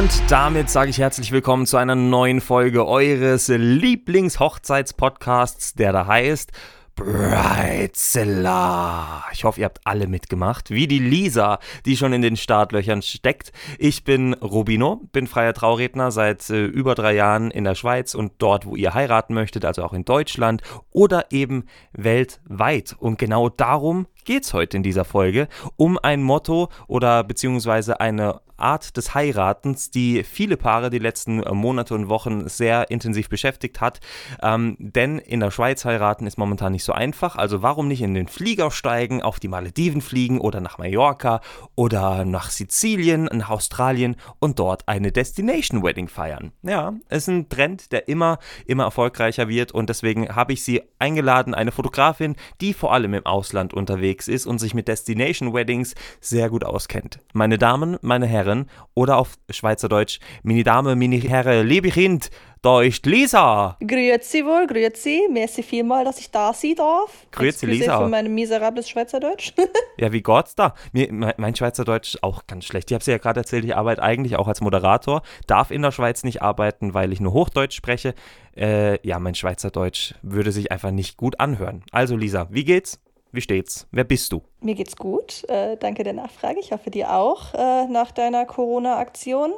Und damit sage ich herzlich willkommen zu einer neuen Folge eures Lieblings-Hochzeitspodcasts, der da heißt Bridezilla. Ich hoffe, ihr habt alle mitgemacht, wie die Lisa, die schon in den Startlöchern steckt. Ich bin Rubino, bin freier Trauredner seit äh, über drei Jahren in der Schweiz und dort, wo ihr heiraten möchtet, also auch in Deutschland oder eben weltweit. Und genau darum geht es heute in dieser Folge, um ein Motto oder beziehungsweise eine Art des Heiratens, die viele Paare die letzten äh, Monate und Wochen sehr intensiv beschäftigt hat. Ähm, denn in der Schweiz heiraten ist momentan nicht so einfach. Also warum nicht in den Flieger steigen, auf die Malediven fliegen oder nach Mallorca oder nach Sizilien, nach Australien und dort eine Destination Wedding feiern. Ja, ist ein Trend, der immer, immer erfolgreicher wird und deswegen habe ich sie eingeladen, eine Fotografin, die vor allem im Ausland unterwegs ist und sich mit Destination Weddings sehr gut auskennt. Meine Damen, meine Herren, Herren oder auf Schweizerdeutsch Mini Dame, Mini Herre, liebe Kind, da ist Lisa. Grüezi wohl, grüezi. Merci vielmal, dass ich da sein darf. Grüezi Lisa. für mein miserables Schweizerdeutsch. ja, wie Gott's da? Mir, mein Schweizerdeutsch ist auch ganz schlecht. Ich habe es ja gerade erzählt, ich arbeite eigentlich auch als Moderator, darf in der Schweiz nicht arbeiten, weil ich nur Hochdeutsch spreche. Äh, ja, mein Schweizerdeutsch würde sich einfach nicht gut anhören. Also Lisa, wie geht's? Wie steht's? Wer bist du? Mir geht's gut. Äh, danke der Nachfrage. Ich hoffe dir auch äh, nach deiner Corona-Aktion.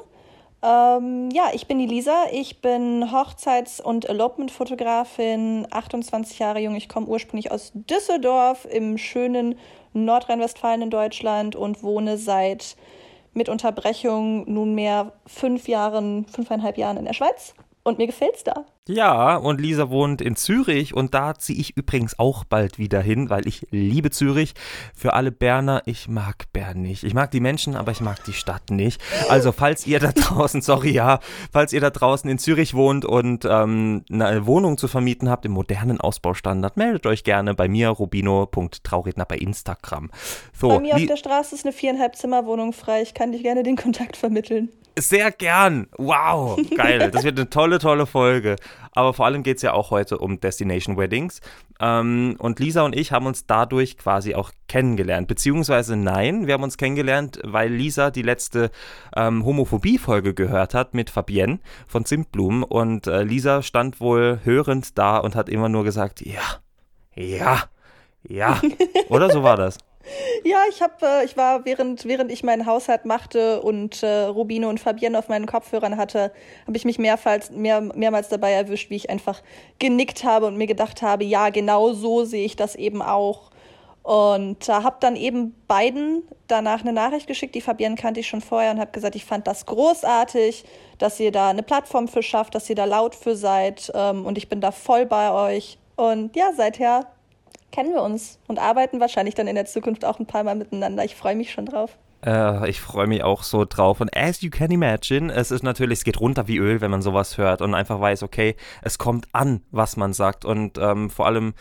Ähm, ja, ich bin die Lisa. Ich bin Hochzeits- und Elopement-Fotografin, 28 Jahre jung. Ich komme ursprünglich aus Düsseldorf im schönen Nordrhein-Westfalen in Deutschland und wohne seit mit Unterbrechung nunmehr fünf Jahren, fünfeinhalb Jahren in der Schweiz. Und mir gefällt's da. Ja, und Lisa wohnt in Zürich und da ziehe ich übrigens auch bald wieder hin, weil ich liebe Zürich. Für alle Berner, ich mag Bern nicht. Ich mag die Menschen, aber ich mag die Stadt nicht. Also, falls ihr da draußen, sorry, ja, falls ihr da draußen in Zürich wohnt und ähm, eine Wohnung zu vermieten habt im modernen Ausbaustandard, meldet euch gerne bei mir, rubino.trauredner bei Instagram. So, bei mir auf der Straße ist eine viereinhalb Zimmer Wohnung frei. Ich kann dich gerne den Kontakt vermitteln. Sehr gern. Wow, geil. Das wird eine tolle, tolle Folge. Aber vor allem geht es ja auch heute um Destination Weddings. Ähm, und Lisa und ich haben uns dadurch quasi auch kennengelernt. Beziehungsweise nein, wir haben uns kennengelernt, weil Lisa die letzte ähm, Homophobie-Folge gehört hat mit Fabienne von Zimtblumen. Und äh, Lisa stand wohl hörend da und hat immer nur gesagt, ja, ja, ja. Oder so war das. Ja, ich habe, äh, ich war während während ich meinen Haushalt machte und äh, Rubine und Fabienne auf meinen Kopfhörern hatte, habe ich mich mehrmals mehr, mehrmals dabei erwischt, wie ich einfach genickt habe und mir gedacht habe, ja, genau so sehe ich das eben auch. Und äh, habe dann eben beiden danach eine Nachricht geschickt. Die Fabienne kannte ich schon vorher und habe gesagt, ich fand das großartig, dass ihr da eine Plattform für schafft, dass ihr da laut für seid ähm, und ich bin da voll bei euch. Und ja, seither kennen wir uns und arbeiten wahrscheinlich dann in der Zukunft auch ein paar Mal miteinander. Ich freue mich schon drauf. Äh, ich freue mich auch so drauf. Und as you can imagine, es ist natürlich, es geht runter wie Öl, wenn man sowas hört und einfach weiß, okay, es kommt an, was man sagt. Und ähm, vor allem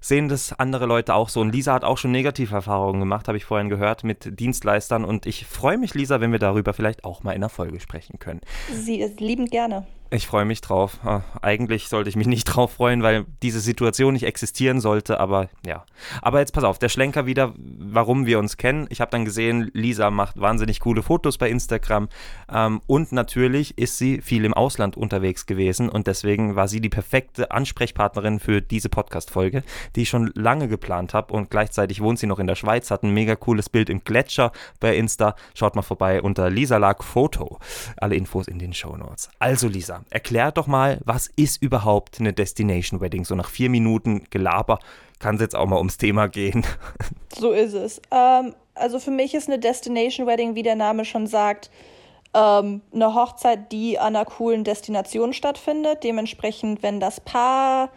sehen das andere Leute auch so. Und Lisa hat auch schon negative Erfahrungen gemacht, habe ich vorhin gehört, mit Dienstleistern. Und ich freue mich, Lisa, wenn wir darüber vielleicht auch mal in der Folge sprechen können. Sie ist liebend gerne. Ich freue mich drauf. Ah, eigentlich sollte ich mich nicht drauf freuen, weil diese Situation nicht existieren sollte, aber ja. Aber jetzt pass auf, der Schlenker wieder, warum wir uns kennen. Ich habe dann gesehen, Lisa macht wahnsinnig coole Fotos bei Instagram ähm, und natürlich ist sie viel im Ausland unterwegs gewesen und deswegen war sie die perfekte Ansprechpartnerin für diese Podcast-Folge, die ich schon lange geplant habe und gleichzeitig wohnt sie noch in der Schweiz, hat ein mega cooles Bild im Gletscher bei Insta. Schaut mal vorbei unter Lisa Lag Foto. Alle Infos in den Show Notes. Also Lisa, erklär doch mal, was ist überhaupt eine Destination Wedding? So nach vier Minuten Gelaber kann es jetzt auch mal ums Thema gehen. So ist es. Ähm, also für mich ist eine Destination Wedding, wie der Name schon sagt, ähm, eine Hochzeit, die an einer coolen Destination stattfindet. Dementsprechend, wenn das Paar,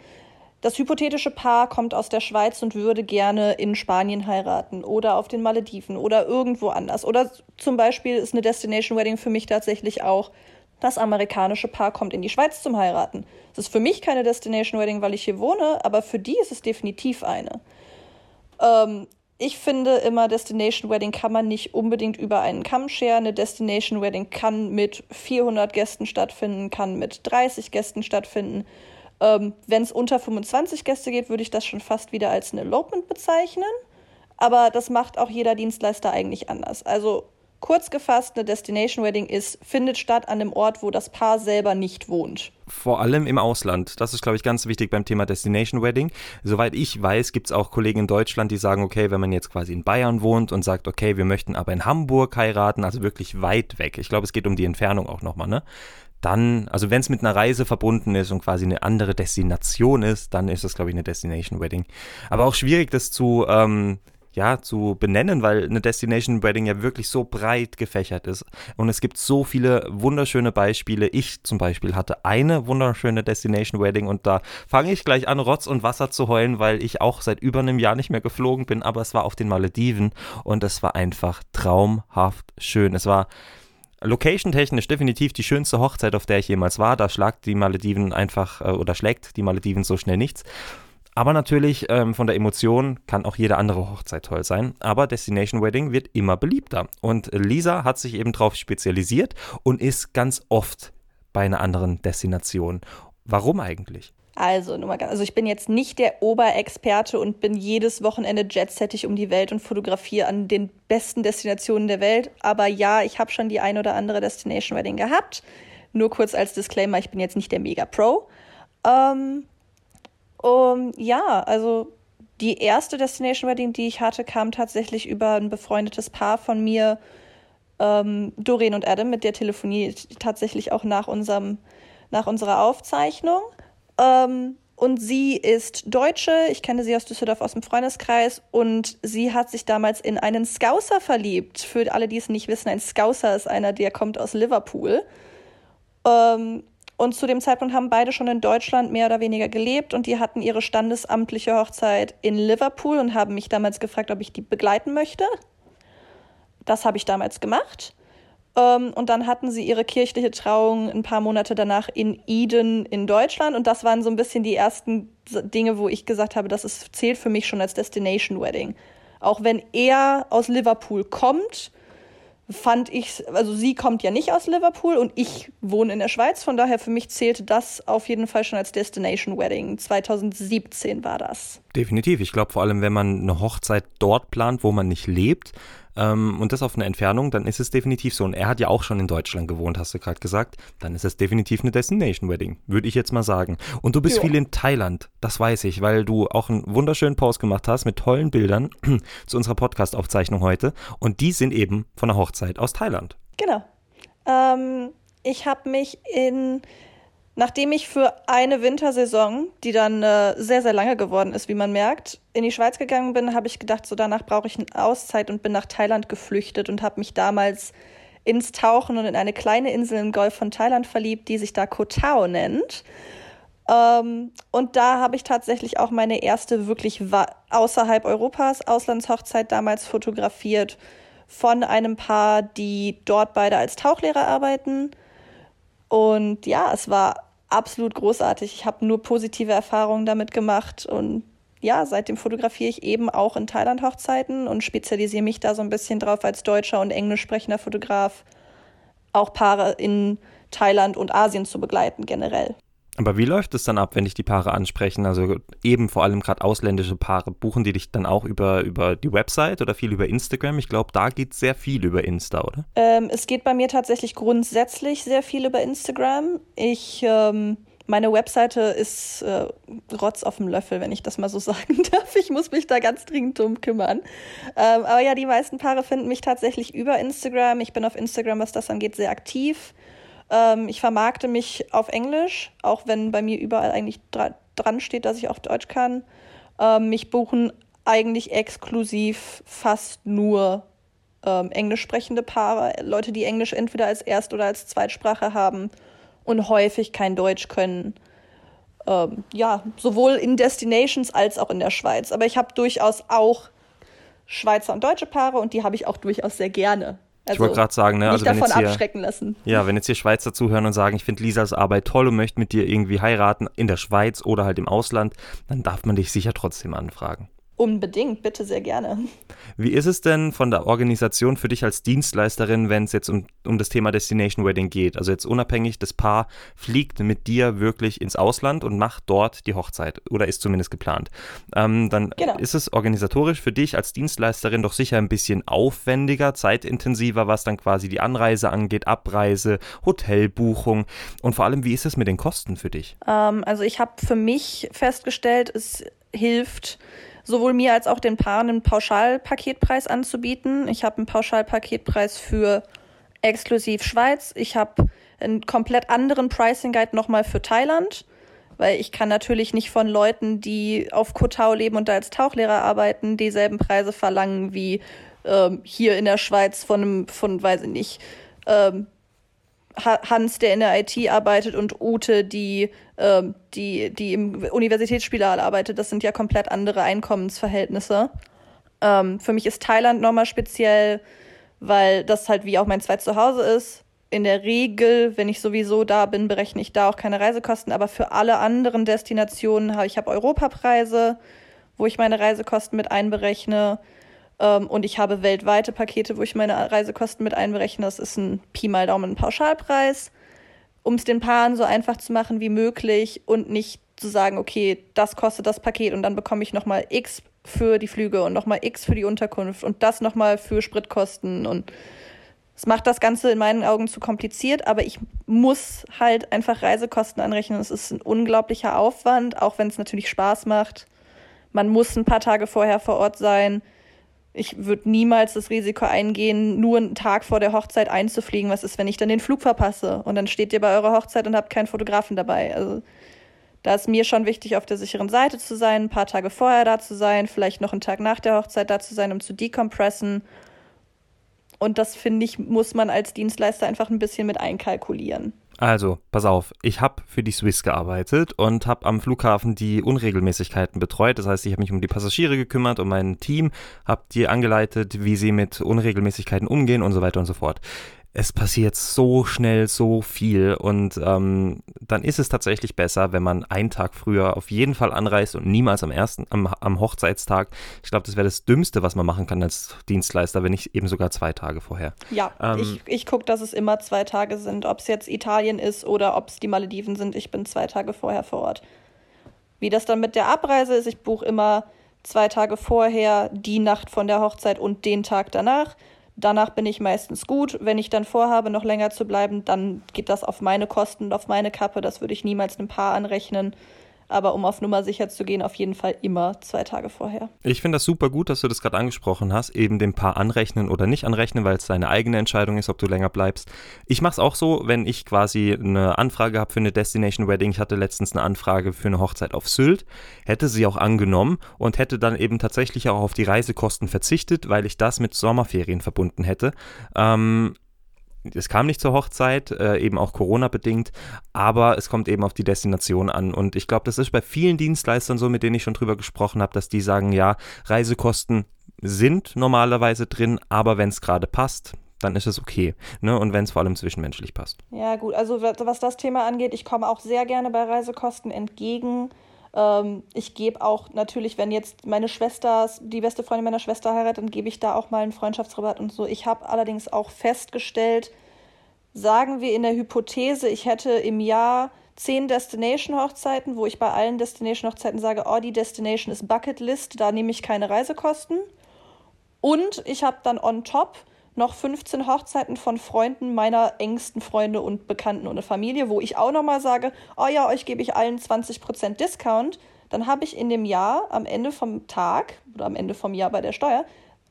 das hypothetische Paar kommt aus der Schweiz und würde gerne in Spanien heiraten oder auf den Malediven oder irgendwo anders. Oder zum Beispiel ist eine Destination Wedding für mich tatsächlich auch das amerikanische Paar kommt in die Schweiz zum Heiraten. Es ist für mich keine Destination Wedding, weil ich hier wohne, aber für die ist es definitiv eine. Ähm, ich finde immer, Destination Wedding kann man nicht unbedingt über einen Kamm scheren. Eine Destination Wedding kann mit 400 Gästen stattfinden, kann mit 30 Gästen stattfinden. Ähm, Wenn es unter 25 Gäste geht, würde ich das schon fast wieder als ein Elopement bezeichnen. Aber das macht auch jeder Dienstleister eigentlich anders. Also Kurz gefasst, eine Destination Wedding ist, findet statt an einem Ort, wo das Paar selber nicht wohnt. Vor allem im Ausland. Das ist, glaube ich, ganz wichtig beim Thema Destination Wedding. Soweit ich weiß, gibt es auch Kollegen in Deutschland, die sagen, okay, wenn man jetzt quasi in Bayern wohnt und sagt, okay, wir möchten aber in Hamburg heiraten, also wirklich weit weg. Ich glaube, es geht um die Entfernung auch nochmal, ne? Dann, also wenn es mit einer Reise verbunden ist und quasi eine andere Destination ist, dann ist das, glaube ich, eine Destination Wedding. Aber auch schwierig, das zu ähm, ja, zu benennen, weil eine Destination Wedding ja wirklich so breit gefächert ist. Und es gibt so viele wunderschöne Beispiele. Ich zum Beispiel hatte eine wunderschöne Destination Wedding und da fange ich gleich an, Rotz und Wasser zu heulen, weil ich auch seit über einem Jahr nicht mehr geflogen bin, aber es war auf den Malediven und es war einfach traumhaft schön. Es war Location-technisch definitiv die schönste Hochzeit, auf der ich jemals war. Da schlagt die Malediven einfach äh, oder schlägt die Malediven so schnell nichts. Aber natürlich ähm, von der Emotion kann auch jede andere Hochzeit toll sein. Aber Destination Wedding wird immer beliebter. Und Lisa hat sich eben darauf spezialisiert und ist ganz oft bei einer anderen Destination. Warum eigentlich? Also, nur mal ganz, also ich bin jetzt nicht der Oberexperte und bin jedes Wochenende jetsettig um die Welt und fotografiere an den besten Destinationen der Welt. Aber ja, ich habe schon die ein oder andere Destination Wedding gehabt. Nur kurz als Disclaimer, ich bin jetzt nicht der Mega Pro. Ähm, um, ja, also die erste Destination Wedding, die ich hatte, kam tatsächlich über ein befreundetes Paar von mir, ähm, Doreen und Adam, mit der Telefonie tatsächlich auch nach unserem, nach unserer Aufzeichnung. Ähm, und sie ist Deutsche, ich kenne sie aus Düsseldorf aus dem Freundeskreis und sie hat sich damals in einen Scouser verliebt. Für alle, die es nicht wissen, ein Scouser ist einer, der kommt aus Liverpool. Ähm, und zu dem Zeitpunkt haben beide schon in Deutschland mehr oder weniger gelebt und die hatten ihre standesamtliche Hochzeit in Liverpool und haben mich damals gefragt, ob ich die begleiten möchte. Das habe ich damals gemacht. Ähm, und dann hatten sie ihre kirchliche Trauung ein paar Monate danach in Eden in Deutschland. Und das waren so ein bisschen die ersten Dinge, wo ich gesagt habe, das ist, zählt für mich schon als Destination Wedding. Auch wenn er aus Liverpool kommt, fand ich, also sie kommt ja nicht aus Liverpool und ich wohne in der Schweiz, von daher für mich zählte das auf jeden Fall schon als Destination Wedding. 2017 war das. Definitiv. Ich glaube vor allem, wenn man eine Hochzeit dort plant, wo man nicht lebt, ähm, und das auf eine Entfernung, dann ist es definitiv so. Und er hat ja auch schon in Deutschland gewohnt, hast du gerade gesagt. Dann ist es definitiv eine Destination Wedding, würde ich jetzt mal sagen. Und du bist jo. viel in Thailand, das weiß ich, weil du auch einen wunderschönen Post gemacht hast mit tollen Bildern zu unserer Podcast-Aufzeichnung heute. Und die sind eben von der Hochzeit aus Thailand. Genau. Ähm, ich habe mich in Nachdem ich für eine Wintersaison, die dann äh, sehr, sehr lange geworden ist, wie man merkt, in die Schweiz gegangen bin, habe ich gedacht, so danach brauche ich eine Auszeit und bin nach Thailand geflüchtet und habe mich damals ins Tauchen und in eine kleine Insel im Golf von Thailand verliebt, die sich da Koh Tao nennt. Ähm, und da habe ich tatsächlich auch meine erste wirklich außerhalb Europas Auslandshochzeit damals fotografiert von einem Paar, die dort beide als Tauchlehrer arbeiten und ja, es war absolut großartig. Ich habe nur positive Erfahrungen damit gemacht und ja, seitdem fotografiere ich eben auch in Thailand Hochzeiten und spezialisiere mich da so ein bisschen drauf als deutscher und englisch sprechender Fotograf, auch Paare in Thailand und Asien zu begleiten generell. Aber wie läuft es dann ab, wenn dich die Paare ansprechen? Also eben vor allem gerade ausländische Paare. Buchen die dich dann auch über, über die Website oder viel über Instagram? Ich glaube, da geht sehr viel über Insta, oder? Ähm, es geht bei mir tatsächlich grundsätzlich sehr viel über Instagram. Ich, ähm, meine Webseite ist äh, Rotz auf dem Löffel, wenn ich das mal so sagen darf. Ich muss mich da ganz dringend drum kümmern. Ähm, aber ja, die meisten Paare finden mich tatsächlich über Instagram. Ich bin auf Instagram, was das angeht, sehr aktiv. Ähm, ich vermarkte mich auf Englisch, auch wenn bei mir überall eigentlich dra dran steht, dass ich auch Deutsch kann. Ähm, mich buchen eigentlich exklusiv fast nur ähm, englisch sprechende Paare, Leute, die Englisch entweder als Erst- oder als Zweitsprache haben und häufig kein Deutsch können. Ähm, ja, sowohl in Destinations als auch in der Schweiz. Aber ich habe durchaus auch Schweizer und deutsche Paare und die habe ich auch durchaus sehr gerne. Also ich wollte gerade sagen, ne, also wenn davon jetzt hier, abschrecken lassen. Ja, wenn jetzt hier Schweizer zuhören und sagen, ich finde Lisas Arbeit toll und möchte mit dir irgendwie heiraten in der Schweiz oder halt im Ausland, dann darf man dich sicher trotzdem anfragen. Unbedingt, bitte sehr gerne. Wie ist es denn von der Organisation für dich als Dienstleisterin, wenn es jetzt um, um das Thema Destination Wedding geht? Also jetzt unabhängig, das Paar fliegt mit dir wirklich ins Ausland und macht dort die Hochzeit oder ist zumindest geplant. Ähm, dann genau. ist es organisatorisch für dich als Dienstleisterin doch sicher ein bisschen aufwendiger, zeitintensiver, was dann quasi die Anreise angeht, Abreise, Hotelbuchung und vor allem, wie ist es mit den Kosten für dich? Ähm, also ich habe für mich festgestellt, es hilft, sowohl mir als auch den Paaren einen Pauschalpaketpreis anzubieten. Ich habe einen Pauschalpaketpreis für exklusiv Schweiz. Ich habe einen komplett anderen Pricing Guide nochmal für Thailand, weil ich kann natürlich nicht von Leuten, die auf Kotau leben und da als Tauchlehrer arbeiten, dieselben Preise verlangen wie ähm, hier in der Schweiz von einem, von, weiß ich nicht, ähm, Hans, der in der IT arbeitet, und Ute, die, ähm, die, die im Universitätsspital arbeitet. Das sind ja komplett andere Einkommensverhältnisse. Ähm, für mich ist Thailand nochmal speziell, weil das halt wie auch mein zweites Zuhause ist. In der Regel, wenn ich sowieso da bin, berechne ich da auch keine Reisekosten. Aber für alle anderen Destinationen habe ich habe Europapreise, wo ich meine Reisekosten mit einberechne. Ähm, und ich habe weltweite Pakete, wo ich meine Reisekosten mit einberechne. Das ist ein Pi mal Daumen Pauschalpreis, um es den Paaren so einfach zu machen wie möglich und nicht zu sagen, okay, das kostet das Paket und dann bekomme ich nochmal X für die Flüge und nochmal X für die Unterkunft und das nochmal für Spritkosten und es macht das Ganze in meinen Augen zu kompliziert, aber ich muss halt einfach Reisekosten anrechnen. Es ist ein unglaublicher Aufwand, auch wenn es natürlich Spaß macht. Man muss ein paar Tage vorher vor Ort sein ich würde niemals das Risiko eingehen, nur einen Tag vor der Hochzeit einzufliegen. Was ist, wenn ich dann den Flug verpasse und dann steht ihr bei eurer Hochzeit und habt keinen Fotografen dabei? Also da ist mir schon wichtig, auf der sicheren Seite zu sein, ein paar Tage vorher da zu sein, vielleicht noch einen Tag nach der Hochzeit da zu sein, um zu decompressen. Und das finde ich, muss man als Dienstleister einfach ein bisschen mit einkalkulieren. Also, pass auf, ich habe für die Swiss gearbeitet und habe am Flughafen die Unregelmäßigkeiten betreut. Das heißt, ich habe mich um die Passagiere gekümmert, um mein Team, habe die angeleitet, wie sie mit Unregelmäßigkeiten umgehen und so weiter und so fort es passiert so schnell so viel und ähm, dann ist es tatsächlich besser, wenn man einen Tag früher auf jeden Fall anreist und niemals am ersten, am, am Hochzeitstag. Ich glaube, das wäre das Dümmste, was man machen kann als Dienstleister, wenn nicht eben sogar zwei Tage vorher. Ja, ähm, ich, ich gucke, dass es immer zwei Tage sind, ob es jetzt Italien ist oder ob es die Malediven sind. Ich bin zwei Tage vorher vor Ort. Wie das dann mit der Abreise ist, ich buche immer zwei Tage vorher die Nacht von der Hochzeit und den Tag danach Danach bin ich meistens gut. Wenn ich dann vorhabe, noch länger zu bleiben, dann geht das auf meine Kosten und auf meine Kappe. Das würde ich niemals einem Paar anrechnen. Aber um auf Nummer sicher zu gehen, auf jeden Fall immer zwei Tage vorher. Ich finde das super gut, dass du das gerade angesprochen hast, eben dem Paar anrechnen oder nicht anrechnen, weil es deine eigene Entscheidung ist, ob du länger bleibst. Ich mache es auch so, wenn ich quasi eine Anfrage habe für eine Destination Wedding. Ich hatte letztens eine Anfrage für eine Hochzeit auf Sylt, hätte sie auch angenommen und hätte dann eben tatsächlich auch auf die Reisekosten verzichtet, weil ich das mit Sommerferien verbunden hätte. Ähm, es kam nicht zur Hochzeit, äh, eben auch Corona-bedingt, aber es kommt eben auf die Destination an. Und ich glaube, das ist bei vielen Dienstleistern so, mit denen ich schon drüber gesprochen habe, dass die sagen, ja, Reisekosten sind normalerweise drin, aber wenn es gerade passt, dann ist es okay. Ne? Und wenn es vor allem zwischenmenschlich passt. Ja, gut. Also was das Thema angeht, ich komme auch sehr gerne bei Reisekosten entgegen. Ähm, ich gebe auch natürlich, wenn jetzt meine Schwester, die beste Freundin meiner Schwester heiratet, dann gebe ich da auch mal einen Freundschaftsrabatt und so. Ich habe allerdings auch festgestellt, sagen wir in der Hypothese, ich hätte im Jahr zehn Destination-Hochzeiten, wo ich bei allen Destination-Hochzeiten sage, oh, die Destination ist Bucketlist, da nehme ich keine Reisekosten. Und ich habe dann on top noch 15 Hochzeiten von Freunden meiner engsten Freunde und Bekannten und Familie, wo ich auch nochmal sage, oh ja, euch gebe ich allen 20% Discount, dann habe ich in dem Jahr am Ende vom Tag oder am Ende vom Jahr bei der Steuer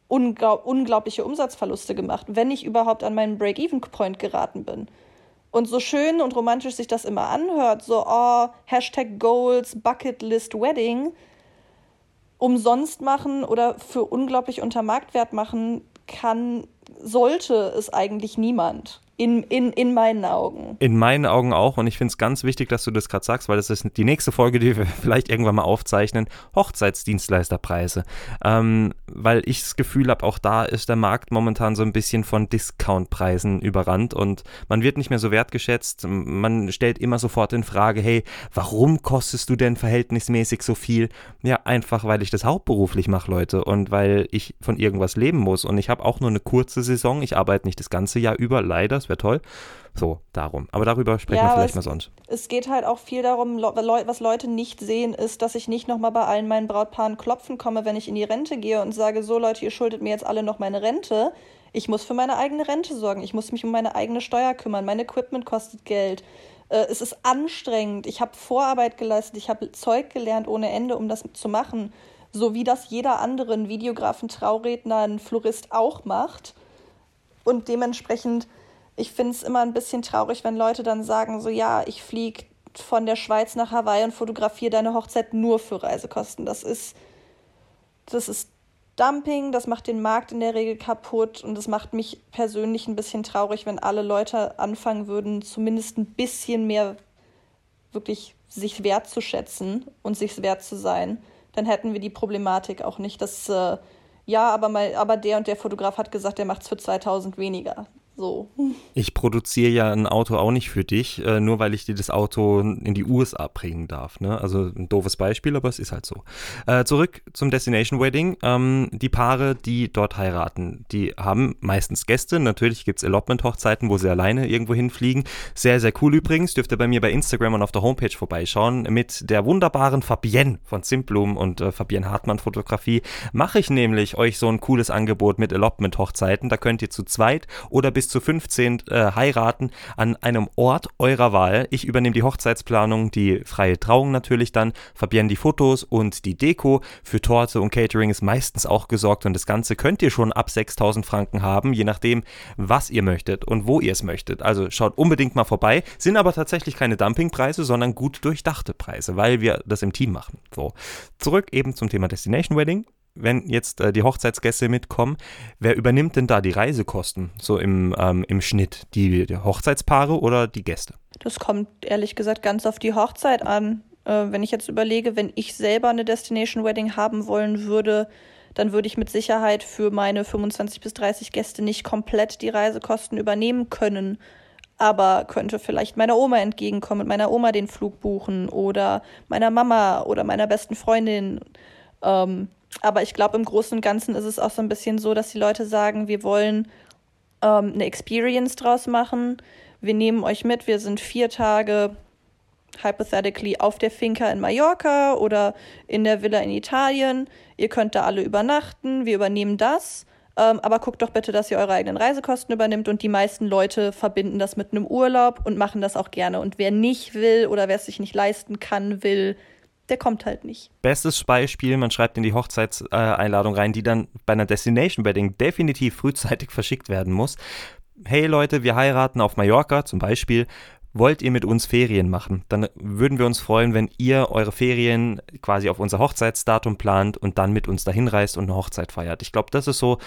unglaub unglaubliche Umsatzverluste gemacht, wenn ich überhaupt an meinen Break-Even-Point geraten bin. Und so schön und romantisch sich das immer anhört, so, oh, Hashtag Goals, Bucket List Wedding, umsonst machen oder für unglaublich unter Marktwert machen, kann sollte es eigentlich niemand. In, in, in meinen Augen. In meinen Augen auch. Und ich finde es ganz wichtig, dass du das gerade sagst, weil das ist die nächste Folge, die wir vielleicht irgendwann mal aufzeichnen. Hochzeitsdienstleisterpreise. Ähm, weil ich das Gefühl habe, auch da ist der Markt momentan so ein bisschen von Discountpreisen überrannt und man wird nicht mehr so wertgeschätzt. Man stellt immer sofort in Frage, hey, warum kostest du denn verhältnismäßig so viel? Ja, einfach, weil ich das hauptberuflich mache, Leute. Und weil ich von irgendwas leben muss. Und ich habe auch nur eine kurze Saison. Ich arbeite nicht das ganze Jahr über, leider wäre toll. So, darum. Aber darüber sprechen ja, wir vielleicht es, mal sonst. Es geht halt auch viel darum, was Leute nicht sehen, ist, dass ich nicht nochmal bei allen meinen Brautpaaren klopfen komme, wenn ich in die Rente gehe und sage, so Leute, ihr schuldet mir jetzt alle noch meine Rente. Ich muss für meine eigene Rente sorgen. Ich muss mich um meine eigene Steuer kümmern. Mein Equipment kostet Geld. Äh, es ist anstrengend. Ich habe Vorarbeit geleistet. Ich habe Zeug gelernt ohne Ende, um das zu machen. So wie das jeder andere, ein Videograf, ein Trauredner, ein Florist auch macht. Und dementsprechend ich finde es immer ein bisschen traurig, wenn Leute dann sagen, so ja, ich fliege von der Schweiz nach Hawaii und fotografiere deine Hochzeit nur für Reisekosten. Das ist, das ist Dumping, das macht den Markt in der Regel kaputt und das macht mich persönlich ein bisschen traurig, wenn alle Leute anfangen würden, zumindest ein bisschen mehr wirklich sich wertzuschätzen und sich wert zu sein. Dann hätten wir die Problematik auch nicht, dass äh, ja, aber, mal, aber der und der Fotograf hat gesagt, der macht es für 2000 weniger. So. Ich produziere ja ein Auto auch nicht für dich, äh, nur weil ich dir das Auto in die USA bringen darf. Ne? Also ein doofes Beispiel, aber es ist halt so. Äh, zurück zum Destination Wedding. Ähm, die Paare, die dort heiraten, die haben meistens Gäste. Natürlich gibt es Allotment-Hochzeiten, wo sie alleine irgendwo hinfliegen. Sehr, sehr cool übrigens. Dürft ihr bei mir bei Instagram und auf der Homepage vorbeischauen. Mit der wunderbaren Fabienne von Simplum und äh, Fabienne Hartmann Fotografie mache ich nämlich euch so ein cooles Angebot mit Allotment-Hochzeiten. Da könnt ihr zu zweit oder bis bis zu 15 äh, heiraten an einem Ort eurer Wahl. Ich übernehme die Hochzeitsplanung, die freie Trauung natürlich dann, Fabienne die Fotos und die Deko. Für Torte und Catering ist meistens auch gesorgt und das Ganze könnt ihr schon ab 6000 Franken haben, je nachdem, was ihr möchtet und wo ihr es möchtet. Also schaut unbedingt mal vorbei. Sind aber tatsächlich keine Dumpingpreise, sondern gut durchdachte Preise, weil wir das im Team machen. So, zurück eben zum Thema Destination Wedding wenn jetzt äh, die Hochzeitsgäste mitkommen, wer übernimmt denn da die Reisekosten so im, ähm, im Schnitt? Die, die, Hochzeitspaare oder die Gäste? Das kommt ehrlich gesagt ganz auf die Hochzeit an. Äh, wenn ich jetzt überlege, wenn ich selber eine Destination Wedding haben wollen würde, dann würde ich mit Sicherheit für meine 25 bis 30 Gäste nicht komplett die Reisekosten übernehmen können, aber könnte vielleicht meiner Oma entgegenkommen und meiner Oma den Flug buchen oder meiner Mama oder meiner besten Freundin. Ähm, aber ich glaube, im Großen und Ganzen ist es auch so ein bisschen so, dass die Leute sagen, wir wollen ähm, eine Experience draus machen. Wir nehmen euch mit, wir sind vier Tage hypothetically auf der Finca in Mallorca oder in der Villa in Italien. Ihr könnt da alle übernachten, wir übernehmen das. Ähm, aber guckt doch bitte, dass ihr eure eigenen Reisekosten übernimmt und die meisten Leute verbinden das mit einem Urlaub und machen das auch gerne. Und wer nicht will oder wer es sich nicht leisten kann, will, der kommt halt nicht. Bestes Beispiel, man schreibt in die Hochzeitseinladung rein, die dann bei einer Destination Wedding definitiv frühzeitig verschickt werden muss. Hey Leute, wir heiraten auf Mallorca zum Beispiel. Wollt ihr mit uns Ferien machen? Dann würden wir uns freuen, wenn ihr eure Ferien quasi auf unser Hochzeitsdatum plant und dann mit uns dahin reist und eine Hochzeit feiert. Ich glaube, das ist so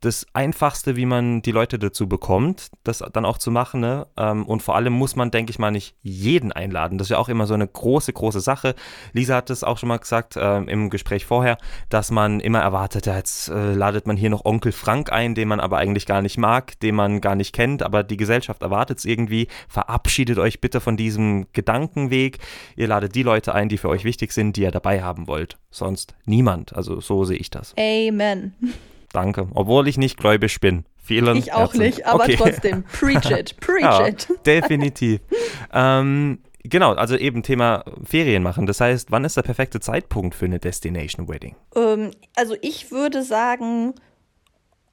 das Einfachste, wie man die Leute dazu bekommt, das dann auch zu machen. Ne? Ähm, und vor allem muss man, denke ich mal, nicht jeden einladen. Das ist ja auch immer so eine große, große Sache. Lisa hat es auch schon mal gesagt äh, im Gespräch vorher, dass man immer erwartet, jetzt äh, ladet man hier noch Onkel Frank ein, den man aber eigentlich gar nicht mag, den man gar nicht kennt, aber die Gesellschaft erwartet es irgendwie. Verabschiedet euch bitte von diesem Gedankenweg. Ihr ladet die Leute ein, die für euch wichtig sind, die ihr dabei haben wollt. Sonst niemand. Also so sehe ich das. Amen. Danke. Obwohl ich nicht gläubig bin. Vielen ich auch Herzen. nicht, aber okay. trotzdem. Preach it, preach ja, it. Definitiv. ähm, genau, also eben Thema Ferien machen. Das heißt, wann ist der perfekte Zeitpunkt für eine Destination Wedding? Ähm, also ich würde sagen,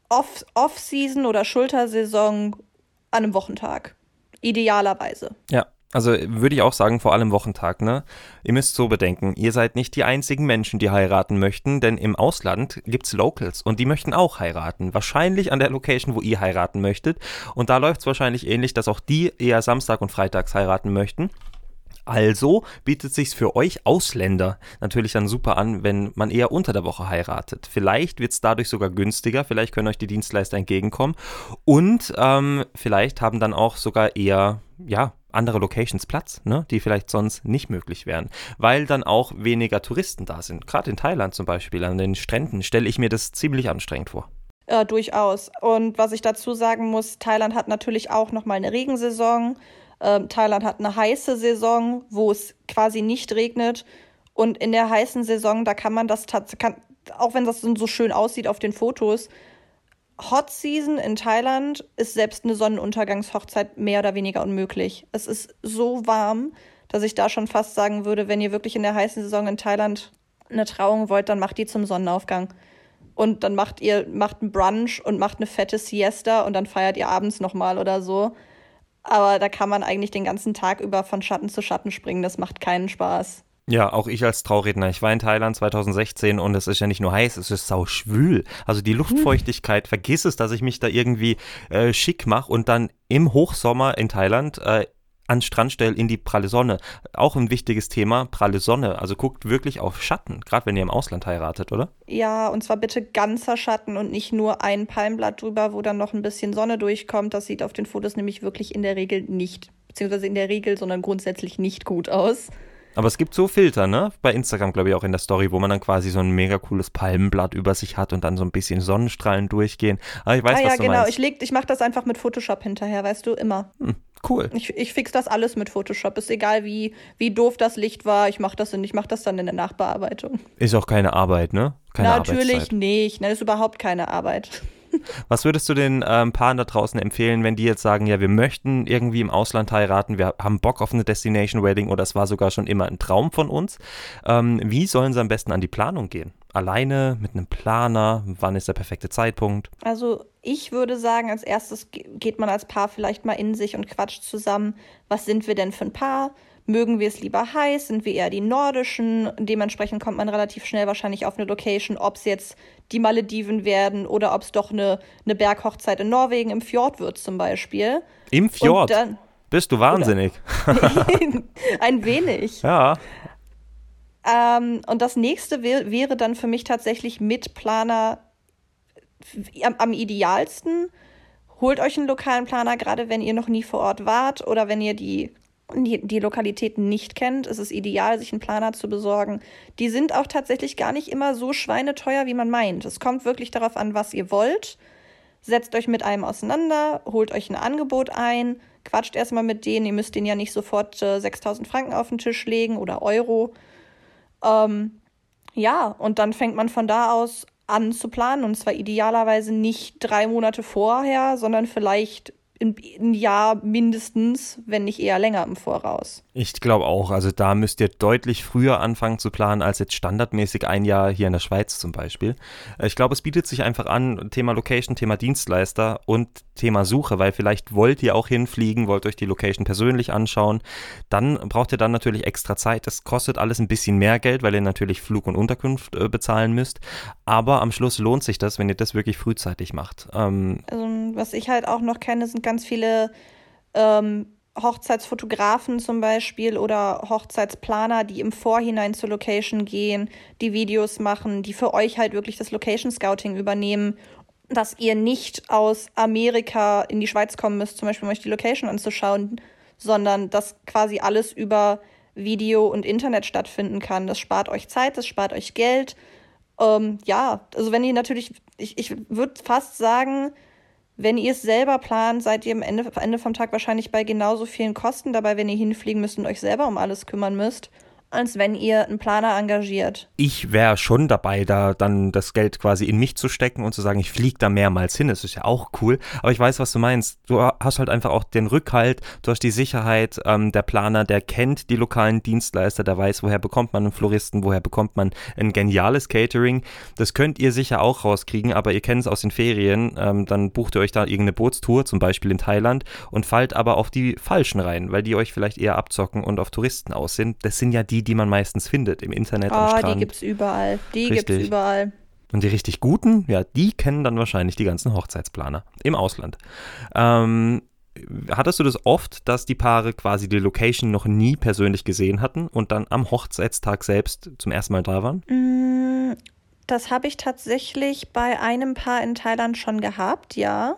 Off-Season Off oder Schultersaison an einem Wochentag. Idealerweise. Ja, also würde ich auch sagen, vor allem Wochentag, ne? Ihr müsst so bedenken, ihr seid nicht die einzigen Menschen, die heiraten möchten, denn im Ausland gibt's Locals und die möchten auch heiraten. Wahrscheinlich an der Location, wo ihr heiraten möchtet. Und da läuft's wahrscheinlich ähnlich, dass auch die eher Samstag und Freitags heiraten möchten. Also bietet sich für euch Ausländer natürlich dann super an, wenn man eher unter der Woche heiratet. Vielleicht wird es dadurch sogar günstiger, vielleicht können euch die Dienstleister entgegenkommen und ähm, vielleicht haben dann auch sogar eher, ja, andere Locations Platz, ne, die vielleicht sonst nicht möglich wären, weil dann auch weniger Touristen da sind. Gerade in Thailand zum Beispiel, an den Stränden, stelle ich mir das ziemlich anstrengend vor. Äh, durchaus. Und was ich dazu sagen muss, Thailand hat natürlich auch nochmal eine Regensaison. Ähm, Thailand hat eine heiße Saison, wo es quasi nicht regnet. Und in der heißen Saison, da kann man das tatsächlich, auch wenn das so schön aussieht auf den Fotos, Hot Season in Thailand ist selbst eine Sonnenuntergangshochzeit mehr oder weniger unmöglich. Es ist so warm, dass ich da schon fast sagen würde, wenn ihr wirklich in der heißen Saison in Thailand eine Trauung wollt, dann macht die zum Sonnenaufgang. Und dann macht ihr macht einen Brunch und macht eine fette Siesta und dann feiert ihr abends nochmal oder so. Aber da kann man eigentlich den ganzen Tag über von Schatten zu Schatten springen. Das macht keinen Spaß. Ja, auch ich als Trauredner. Ich war in Thailand 2016 und es ist ja nicht nur heiß, es ist sau schwül. Also die Luftfeuchtigkeit, vergiss es, dass ich mich da irgendwie äh, schick mache und dann im Hochsommer in Thailand äh, an Strand stelle in die pralle Sonne. Auch ein wichtiges Thema, pralle Sonne. Also guckt wirklich auf Schatten, gerade wenn ihr im Ausland heiratet, oder? Ja, und zwar bitte ganzer Schatten und nicht nur ein Palmblatt drüber, wo dann noch ein bisschen Sonne durchkommt. Das sieht auf den Fotos nämlich wirklich in der Regel nicht, beziehungsweise in der Regel, sondern grundsätzlich nicht gut aus. Aber es gibt so Filter, ne? Bei Instagram, glaube ich, auch in der Story, wo man dann quasi so ein mega cooles Palmenblatt über sich hat und dann so ein bisschen Sonnenstrahlen durchgehen. Aber ich weiß, ah, ja, was du genau. meinst. Ich, leg, ich mache das einfach mit Photoshop hinterher, weißt du, immer. Hm, cool. Ich, ich fix das alles mit Photoshop. Ist egal, wie, wie doof das Licht war. Ich mache das, in- ich mach das dann in der Nachbearbeitung. Ist auch keine Arbeit, ne? Keine Natürlich nicht. Das ist überhaupt keine Arbeit. Was würdest du den ähm, Paaren da draußen empfehlen, wenn die jetzt sagen, ja, wir möchten irgendwie im Ausland heiraten, wir haben Bock auf eine Destination Wedding oder es war sogar schon immer ein Traum von uns? Ähm, wie sollen sie am besten an die Planung gehen? Alleine, mit einem Planer? Wann ist der perfekte Zeitpunkt? Also ich würde sagen, als erstes ge- geht man als Paar vielleicht mal in sich und quatscht zusammen. Was sind wir denn für ein Paar? Mögen wir es lieber heiß? Sind wir eher die nordischen? Dementsprechend kommt man relativ schnell wahrscheinlich auf eine Location, ob es jetzt die Malediven werden oder ob es doch eine, eine Berghochzeit in Norwegen im Fjord wird zum Beispiel. Im Fjord? Dann Bist du wahnsinnig? ein wenig. Ja. Ähm, und das nächste wär, wäre dann für mich tatsächlich mit Planer am, am idealsten. Holt euch einen lokalen Planer, gerade wenn ihr noch nie vor Ort wart oder wenn ihr die, die, die Lokalitäten nicht kennt. ist Es ideal, sich einen Planer zu besorgen. Die sind auch tatsächlich gar nicht immer so schweineteuer, wie man meint. Es kommt wirklich darauf an, was ihr wollt. Setzt euch mit einem auseinander, holt euch ein Angebot ein, quatscht erstmal mit denen. Ihr müsst denen ja nicht sofort äh, 6000 Franken auf den Tisch legen oder Euro. Ähm, ja, und dann fängt man von da aus an zu planen. Und zwar idealerweise nicht drei Monate vorher, sondern vielleicht ein, ein Jahr mindestens, wenn nicht eher länger im Voraus. Ich glaube auch. Also da müsst ihr deutlich früher anfangen zu planen als jetzt standardmäßig ein Jahr hier in der Schweiz zum Beispiel. Äh, Ich glaube, es bietet sich einfach an, Thema Location, Thema Dienstleister und Thema Suche, weil vielleicht wollt ihr auch hinfliegen, wollt euch die Location persönlich anschauen. Dann braucht ihr dann natürlich extra Zeit. Das kostet alles ein bisschen mehr Geld, weil ihr natürlich Flug und Unterkunft äh, bezahlen müsst. Aber am Schluss lohnt sich das, wenn ihr das wirklich frühzeitig macht. Ähm, Also, was ich halt auch noch kenne, sind ganz viele ähm, Hochzeitsfotografen zum Beispiel oder Hochzeitsplaner, die im Vorhinein zur Location gehen, die Videos machen, die für euch halt wirklich das Location Scouting übernehmen, dass ihr nicht aus Amerika in die Schweiz kommen müsst, zum Beispiel um euch die Location anzuschauen, sondern dass quasi alles über Video und Internet stattfinden kann. Das spart euch Zeit, das spart euch Geld. Ähm, ja, also wenn ihr natürlich, ich, ich würde fast sagen, wenn ihr es selber plant, seid ihr am Ende, Ende vom Tag wahrscheinlich bei genauso vielen Kosten dabei, wenn ihr hinfliegen müsst und euch selber um alles kümmern müsst, als wenn ihr einen Planer engagiert. ich wäre schon dabei, da dann das Geld quasi in mich zu stecken und zu sagen, ich fliege da mehrmals hin. Das ist ja auch cool. Aber ich weiß, was du meinst. Du hast halt einfach auch den Rückhalt, du hast die Sicherheit. Ähm, der Planer, der kennt die lokalen Dienstleister, der weiß, woher bekommt man einen Floristen, woher bekommt man ein geniales Catering. Das könnt ihr sicher auch rauskriegen, aber ihr kennt es aus den Ferien. Ähm, dann bucht ihr euch da irgendeine Bootstour, zum Beispiel in Thailand, und fallt aber auf die Falschen rein, weil die euch vielleicht eher abzocken und auf Touristen aus sind. Das sind ja die, die man meistens findet im Internet am Oh, die gibt's überall. Die Richtig. gibt's überall. Und die richtig guten, ja, die kennen dann wahrscheinlich die ganzen Hochzeitsplaner im Ausland. Ähm, hattest du das oft, dass die Paare quasi die Location noch nie persönlich gesehen hatten und dann am Hochzeitstag selbst zum ersten Mal da waren? Mm, das habe ich tatsächlich bei einem Paar in Thailand schon gehabt, ja.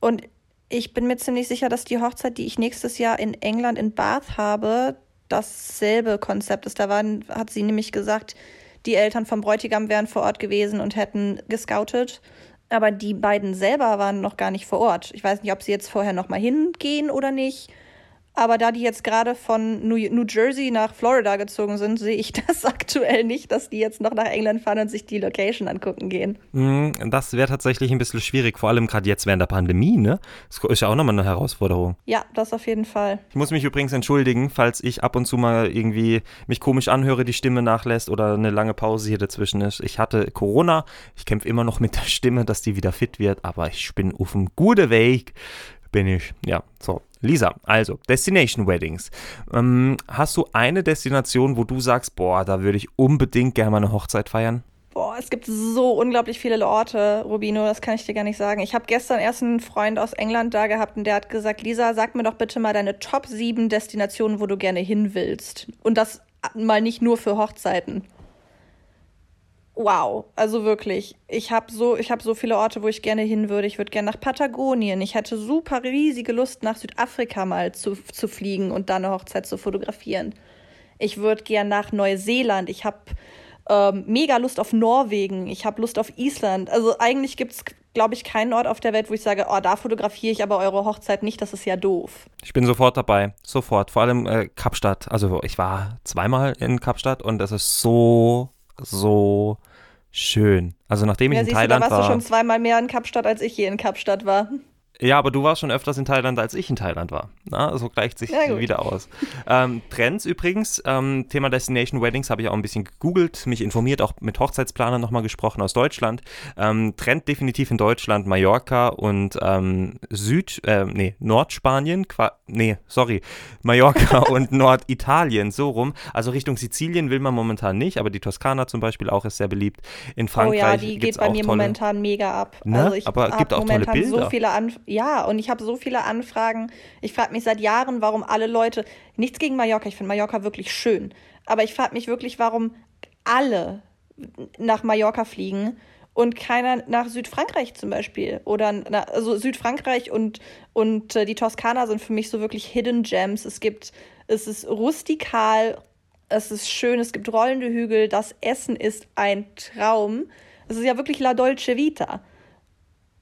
Und ich bin mir ziemlich sicher, dass die Hochzeit, die ich nächstes Jahr in England in Bath habe, dasselbe Konzept ist. Da waren, hat sie nämlich gesagt, die Eltern vom Bräutigam wären vor Ort gewesen und hätten gescoutet. Aber die beiden selber waren noch gar nicht vor Ort. Ich weiß nicht, ob sie jetzt vorher noch mal hingehen oder nicht. Aber da die jetzt gerade von New, Jersey nach Florida gezogen sind, sehe ich das aktuell nicht, dass die jetzt noch nach England fahren und sich die Location angucken gehen. Mm, das wäre tatsächlich ein bisschen schwierig, vor allem gerade jetzt während der Pandemie, ne? Das ist ja auch nochmal eine Herausforderung. Ja, das auf jeden Fall. Ich muss mich übrigens entschuldigen, falls ich ab und zu mal irgendwie mich komisch anhöre, die Stimme nachlässt oder eine lange Pause hier dazwischen ist. Ich hatte Corona, ich kämpfe immer noch mit der Stimme, dass die wieder fit wird, aber ich bin auf einem guten Weg bin ich. Ja, so. Lisa, also Destination Weddings. Ähm, hast du eine Destination, wo du sagst, boah, da würde ich unbedingt gerne mal eine Hochzeit feiern? Boah, es gibt so unglaublich viele Orte, Rubino, das kann ich dir gar nicht sagen. Ich habe gestern erst einen Freund aus England da gehabt und der hat gesagt, Lisa, sag mir doch bitte mal deine Top 7 Destinationen, wo du gerne hin willst. Und das mal nicht nur für Hochzeiten wow, also wirklich. Ich habe so, ich so viele Orte, wo ich gerne hin würde. Ich würde gerne nach Patagonien. Ich hätte super riesige Lust, nach Südafrika mal zu, zu fliegen und da eine Hochzeit zu fotografieren. Ich würde gerne nach Neuseeland. Ich habe ähm, mega Lust auf Norwegen. Ich habe Lust auf Island. Also eigentlich gibt es, glaube ich, keinen Ort auf der Welt, wo ich sage, oh, da fotografiere ich aber eure Hochzeit nicht. Das ist ja doof. Ich bin sofort dabei. Sofort. Vor allem äh, Kapstadt. Also ich war zweimal in Kapstadt und das ist so, so schön. Also nachdem ja, ich in Thailand du, da warst war. du schon zweimal mehr in Kapstadt, als ich hier in Kapstadt war. Ja, aber du warst schon öfters in Thailand, als ich in Thailand war. Na, so gleicht sich wieder aus. Ähm, Trends übrigens, ähm, Thema Destination Weddings habe ich auch ein bisschen gegoogelt, mich informiert, auch mit Hochzeitsplanern nochmal gesprochen aus Deutschland. Ähm, Trend definitiv in Deutschland Mallorca und ähm, Süd, äh, nee, Nordspanien, nee, sorry, Mallorca und Norditalien, so rum. Also Richtung Sizilien will man momentan nicht, aber die Toskana zum Beispiel auch ist sehr beliebt. In Frankreich. Oh ja, die geht bei mir tolle, momentan mega ab. Ne? Also ich aber gibt auch tolle Bilder. so viele Anfragen ja, und ich habe so viele Anfragen. Ich frage mich seit Jahren, warum alle Leute, nichts gegen Mallorca, ich finde Mallorca wirklich schön, aber ich frage mich wirklich, warum alle nach Mallorca fliegen und keiner nach Südfrankreich zum Beispiel. Oder na, also Südfrankreich und, und äh, die Toskana sind für mich so wirklich Hidden Gems. Es gibt, es ist rustikal, es ist schön, es gibt rollende Hügel, das Essen ist ein Traum. Es ist ja wirklich La Dolce Vita.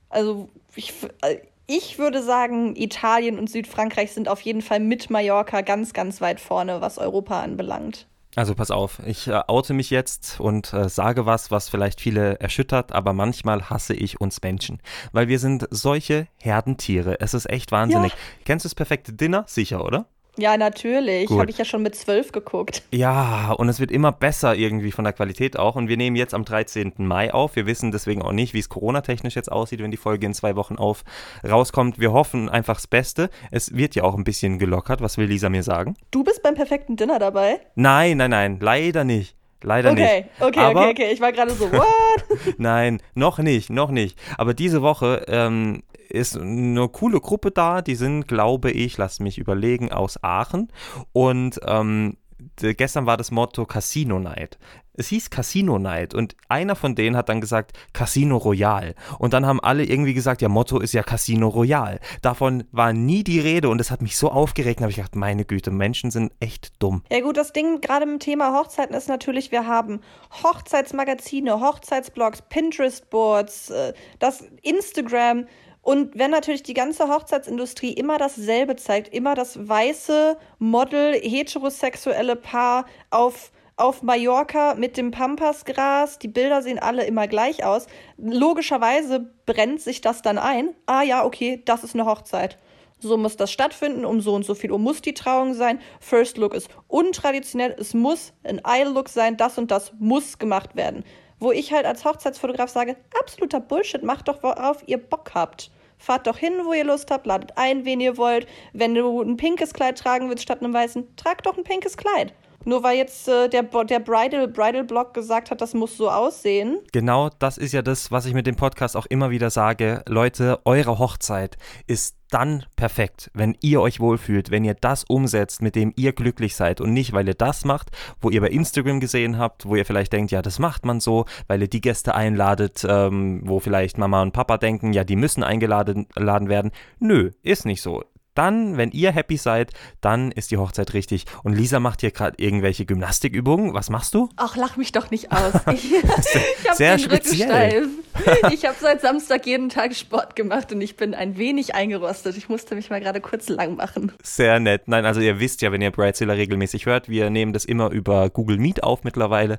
Also ich, äh, ich würde sagen, Italien und Südfrankreich sind auf jeden Fall mit Mallorca ganz, ganz weit vorne, was Europa anbelangt. Also pass auf, ich äh, oute mich jetzt und äh, sage was, was vielleicht viele erschüttert, aber manchmal hasse ich uns Menschen, weil wir sind solche Herdentiere. Es ist echt wahnsinnig. Ja. Kennst du das perfekte Dinner? Sicher, oder? Ja, natürlich. Habe ich ja schon mit zwölf geguckt. Ja, und es wird immer besser irgendwie von der Qualität auch. Und wir nehmen jetzt am 13. Mai auf. Wir wissen deswegen auch nicht, wie es Corona-technisch jetzt aussieht, wenn die Folge in zwei Wochen auf rauskommt. Wir hoffen einfach das Beste. Es wird ja auch ein bisschen gelockert. Was will Lisa mir sagen? Du bist beim perfekten Dinner dabei? Nein, nein, nein. Leider nicht. Leider okay, nicht. Okay, Aber, okay, okay. Ich war gerade so, what? Nein, noch nicht, noch nicht. Aber diese Woche ähm, ist eine coole Gruppe da. Die sind, glaube ich, lass mich überlegen, aus Aachen. Und ähm, gestern war das Motto Casino Night. Es hieß Casino Night und einer von denen hat dann gesagt Casino Royal. Und dann haben alle irgendwie gesagt, ja, Motto ist ja Casino Royal. Davon war nie die Rede und es hat mich so aufgeregt. Habe ich gedacht, meine Güte, Menschen sind echt dumm. Ja, gut, das Ding gerade im Thema Hochzeiten ist natürlich, wir haben Hochzeitsmagazine, Hochzeitsblogs, Pinterest-Boards, äh, das Instagram. Und wenn natürlich die ganze Hochzeitsindustrie immer dasselbe zeigt, immer das weiße Model, heterosexuelle Paar auf auf Mallorca mit dem Pampasgras. Die Bilder sehen alle immer gleich aus. Logischerweise brennt sich das dann ein. Ah ja, okay, das ist eine Hochzeit. So muss das stattfinden, um so und so viel Uhr muss die Trauung sein. First Look ist untraditionell, es muss ein Eye-Look sein, das und das muss gemacht werden wo ich halt als Hochzeitsfotograf sage, absoluter Bullshit, macht doch, worauf ihr Bock habt. Fahrt doch hin, wo ihr Lust habt, ladet ein, wen ihr wollt. Wenn du ein pinkes Kleid tragen willst statt einem weißen, trag doch ein pinkes Kleid. Nur weil jetzt äh, der, der Bridal, Bridal gesagt hat, das muss so aussehen. Genau, das ist ja das, was ich mit dem Podcast auch immer wieder sage. Leute, eure Hochzeit ist dann perfekt, wenn ihr euch wohlfühlt, wenn ihr das umsetzt, mit dem ihr glücklich seid und nicht, weil ihr das macht, wo ihr bei Instagram gesehen habt, wo ihr vielleicht denkt, ja, das macht man so, weil ihr die Gäste einladet, ähm, wo vielleicht Mama und Papa denken, ja, die müssen eingeladen werden. Nö, ist nicht so dann, wenn ihr happy seid, dann ist die Hochzeit richtig. Und Lisa macht hier gerade irgendwelche Gymnastikübungen. Was machst du? Ach, lach mich doch nicht aus. Ich, ich habe den speziell. Rücken steif. Ich habe seit Samstag jeden Tag Sport gemacht und ich bin ein wenig eingerostet. Ich musste mich mal gerade kurz lang machen. Sehr nett. Nein, also ihr wisst ja, wenn ihr Bridezilla regelmäßig hört, wir nehmen das immer über Google Meet auf mittlerweile.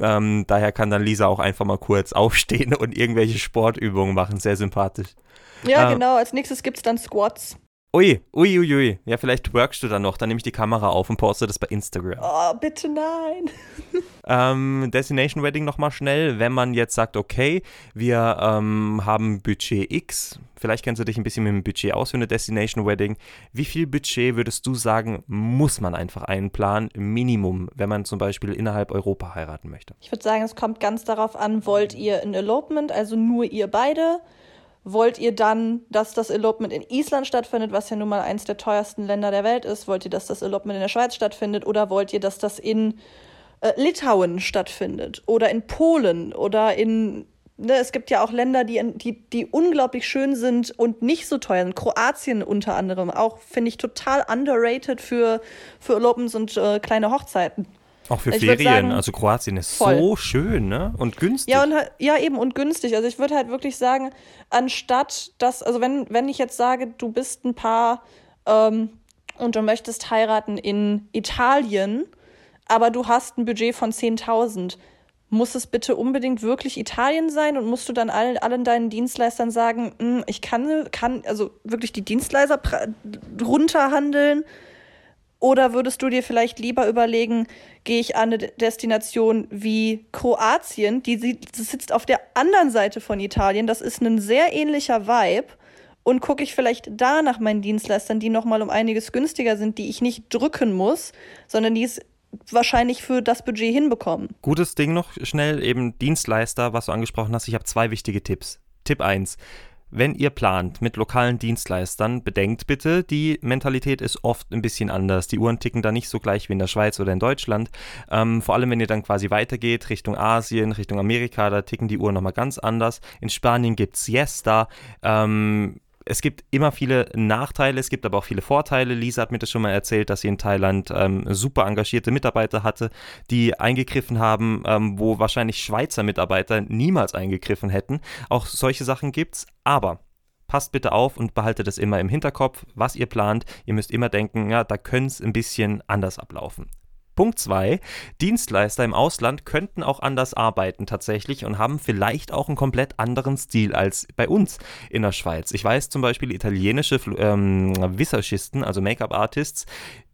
Ähm, daher kann dann Lisa auch einfach mal kurz aufstehen und irgendwelche Sportübungen machen. Sehr sympathisch. Ja, ähm, genau. Als nächstes gibt es dann Squats. Ui, ui, ui, ui. Ja, vielleicht workst du dann noch, dann nehme ich die Kamera auf und poste das bei Instagram. Oh, bitte nein. ähm, Destination Wedding nochmal schnell, wenn man jetzt sagt, okay, wir ähm, haben Budget X, vielleicht kennst du dich ein bisschen mit dem Budget aus für eine Destination Wedding. Wie viel Budget würdest du sagen, muss man einfach einplanen, Minimum, wenn man zum Beispiel innerhalb Europa heiraten möchte? Ich würde sagen, es kommt ganz darauf an, wollt ihr ein Elopement, also nur ihr beide? Wollt ihr dann, dass das Elopement in Island stattfindet, was ja nun mal eins der teuersten Länder der Welt ist? Wollt ihr, dass das Elopement in der Schweiz stattfindet? Oder wollt ihr, dass das in äh, Litauen stattfindet? Oder in Polen? Oder in. Ne, es gibt ja auch Länder, die, die, die unglaublich schön sind und nicht so teuer sind. Kroatien unter anderem auch, finde ich, total underrated für, für Elopements und äh, kleine Hochzeiten. Auch für ich Ferien, sagen, also Kroatien ist voll. so schön, ne? Und günstig. Ja, und, ja, eben und günstig. Also ich würde halt wirklich sagen, anstatt dass, also wenn, wenn ich jetzt sage, du bist ein Paar ähm, und du möchtest heiraten in Italien, aber du hast ein Budget von 10.000, muss es bitte unbedingt wirklich Italien sein und musst du dann allen, allen deinen Dienstleistern sagen, hm, ich kann, kann, also wirklich die Dienstleister runterhandeln? Oder würdest du dir vielleicht lieber überlegen, gehe ich an eine Destination wie Kroatien, die sitzt auf der anderen Seite von Italien, das ist ein sehr ähnlicher Vibe. Und gucke ich vielleicht da nach meinen Dienstleistern, die nochmal um einiges günstiger sind, die ich nicht drücken muss, sondern die es wahrscheinlich für das Budget hinbekommen. Gutes Ding noch schnell, eben Dienstleister, was du angesprochen hast. Ich habe zwei wichtige Tipps. Tipp 1. Wenn ihr plant mit lokalen Dienstleistern, bedenkt bitte, die Mentalität ist oft ein bisschen anders. Die Uhren ticken da nicht so gleich wie in der Schweiz oder in Deutschland. Ähm, vor allem, wenn ihr dann quasi weitergeht Richtung Asien, Richtung Amerika, da ticken die Uhren nochmal ganz anders. In Spanien gibt es Siesta. Ähm, es gibt immer viele Nachteile, es gibt aber auch viele Vorteile. Lisa hat mir das schon mal erzählt, dass sie in Thailand ähm, super engagierte Mitarbeiter hatte, die eingegriffen haben, ähm, wo wahrscheinlich Schweizer Mitarbeiter niemals eingegriffen hätten. Auch solche Sachen gibt's, aber passt bitte auf und behaltet es immer im Hinterkopf, was ihr plant. Ihr müsst immer denken, ja, da könnte es ein bisschen anders ablaufen. Punkt 2. Dienstleister im Ausland könnten auch anders arbeiten tatsächlich und haben vielleicht auch einen komplett anderen Stil als bei uns in der Schweiz. Ich weiß zum Beispiel italienische ähm, Visagisten, also Make-up-Artists,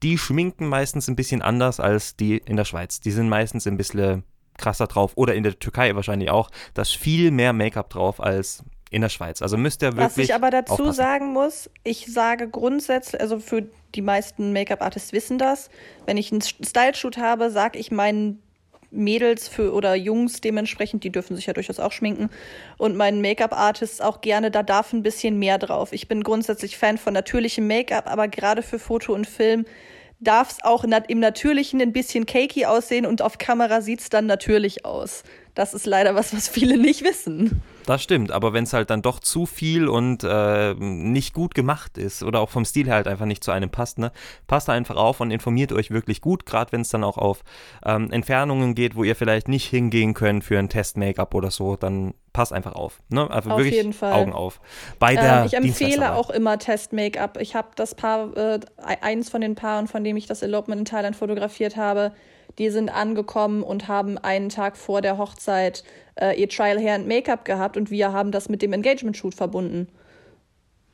die schminken meistens ein bisschen anders als die in der Schweiz. Die sind meistens ein bisschen krasser drauf oder in der Türkei wahrscheinlich auch. Da ist viel mehr Make-up drauf als in der Schweiz. Also müsst ihr wirklich. Was ich aber dazu aufpassen. sagen muss, ich sage grundsätzlich, also für die meisten Make-up-Artists wissen das, wenn ich einen Style-Shoot habe, sage ich meinen Mädels für oder Jungs dementsprechend, die dürfen sich ja durchaus auch schminken und meinen Make-up-Artists auch gerne, da darf ein bisschen mehr drauf. Ich bin grundsätzlich Fan von natürlichem Make-up, aber gerade für Foto und Film darf es auch im Natürlichen ein bisschen cakey aussehen und auf Kamera sieht es dann natürlich aus. Das ist leider was, was viele nicht wissen. Das stimmt, aber wenn es halt dann doch zu viel und äh, nicht gut gemacht ist oder auch vom Stil her halt einfach nicht zu einem passt, ne, passt da einfach auf und informiert euch wirklich gut, gerade wenn es dann auch auf ähm, Entfernungen geht, wo ihr vielleicht nicht hingehen könnt für ein Test-Make-up oder so, dann passt einfach auf. Ne? Also auf wirklich jeden Fall. Augen auf. Bei der ähm, ich empfehle auch immer Test-Make-up. Ich habe das Paar, äh, eins von den Paaren, von dem ich das Elopement in Thailand fotografiert habe, die sind angekommen und haben einen Tag vor der Hochzeit äh, ihr Trial Hair and Make-up gehabt und wir haben das mit dem Engagement-Shoot verbunden.